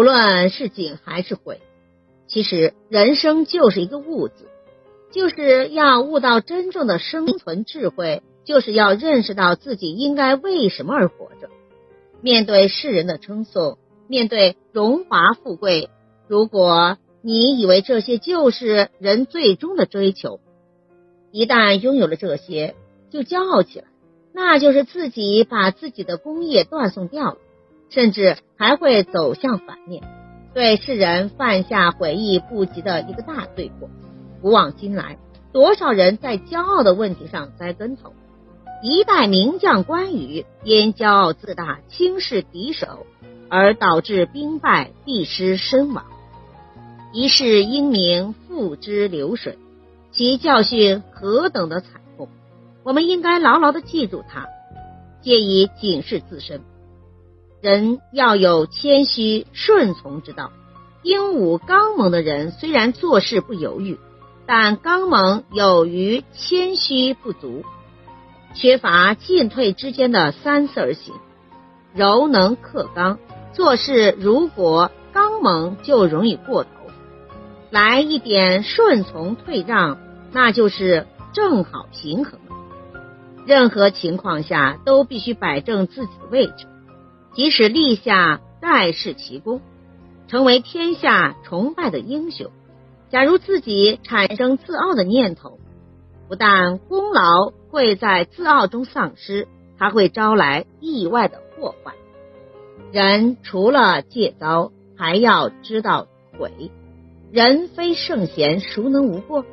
无论是景还是悔，其实人生就是一个悟字，就是要悟到真正的生存智慧，就是要认识到自己应该为什么而活着。面对世人的称颂，面对荣华富贵，如果你以为这些就是人最终的追求，一旦拥有了这些，就骄傲起来，那就是自己把自己的功业断送掉了，甚至还会走向反面，对世人犯下悔意不及的一个大罪过。古往今来，多少人在骄傲的问题上栽跟头。一代名将关羽因骄傲自大、轻视敌手，而导致兵败、必失身亡。一世英名付之流水，其教训何等的惨痛！我们应该牢牢的记住它，借以警示自身。人要有谦虚顺从之道。英武刚猛的人虽然做事不犹豫，但刚猛有余谦虚不足。缺乏进退之间的三思而行，柔能克刚，做事如果刚猛就容易过头，来一点顺从退让，那就是正好平衡。任何情况下都必须摆正自己的位置，即使立下盖世奇功，成为天下崇拜的英雄，假如自己产生自傲的念头。不但功劳会在自傲中丧失，还会招来意外的祸患。人除了戒刀，还要知道悔。人非圣贤，孰能无过？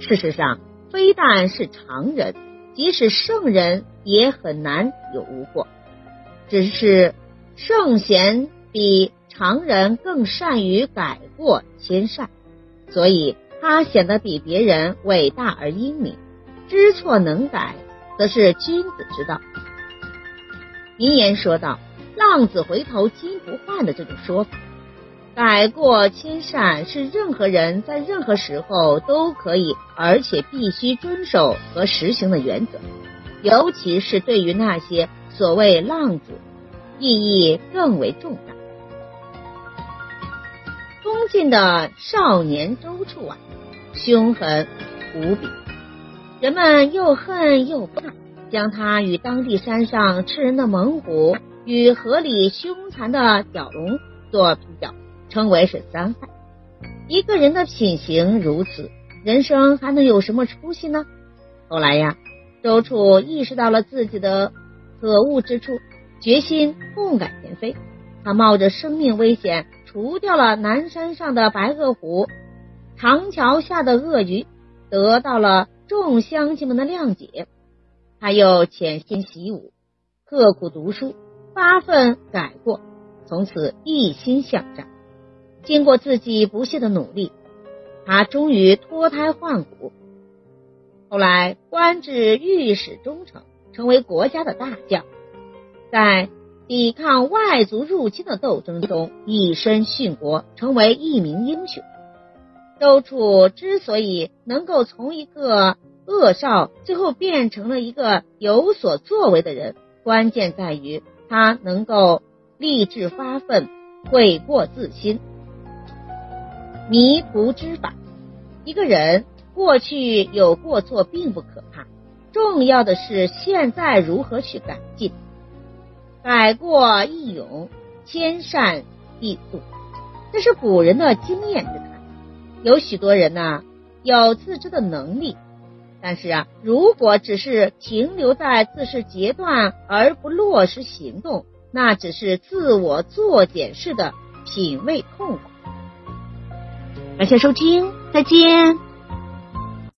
事实上，非但是常人，即使圣人也很难有无过。只是圣贤比常人更善于改过迁善，所以。他显得比别人伟大而英明，知错能改，则是君子之道。名言说道：“浪子回头金不换”的这种说法，改过迁善是任何人在任何时候都可以，而且必须遵守和实行的原则。尤其是对于那些所谓浪子，意义更为重大。东晋的少年周处啊。凶狠无比，人们又恨又怕，将他与当地山上吃人的猛虎与河里凶残的蛟龙做比较，称为是三害。一个人的品行如此，人生还能有什么出息呢？后来呀，周处意识到了自己的可恶之处，决心痛改前非。他冒着生命危险，除掉了南山上的白鹤虎。长桥下的鳄鱼得到了众乡亲们的谅解，他又潜心习武，刻苦读书，发奋改过，从此一心向战。经过自己不懈的努力，他终于脱胎换骨，后来官至御史中丞，成为国家的大将，在抵抗外族入侵的斗争中以身殉国，成为一名英雄。周处之所以能够从一个恶少最后变成了一个有所作为的人，关键在于他能够立志发奋，悔过自新，迷途知返。一个人过去有过错并不可怕，重要的是现在如何去改进。改过易勇，迁善易速，这是古人的经验之谈。有许多人呢，有自知的能力，但是啊，如果只是停留在自视阶段而不落实行动，那只是自我作茧式的品味痛苦。感谢收听，再见。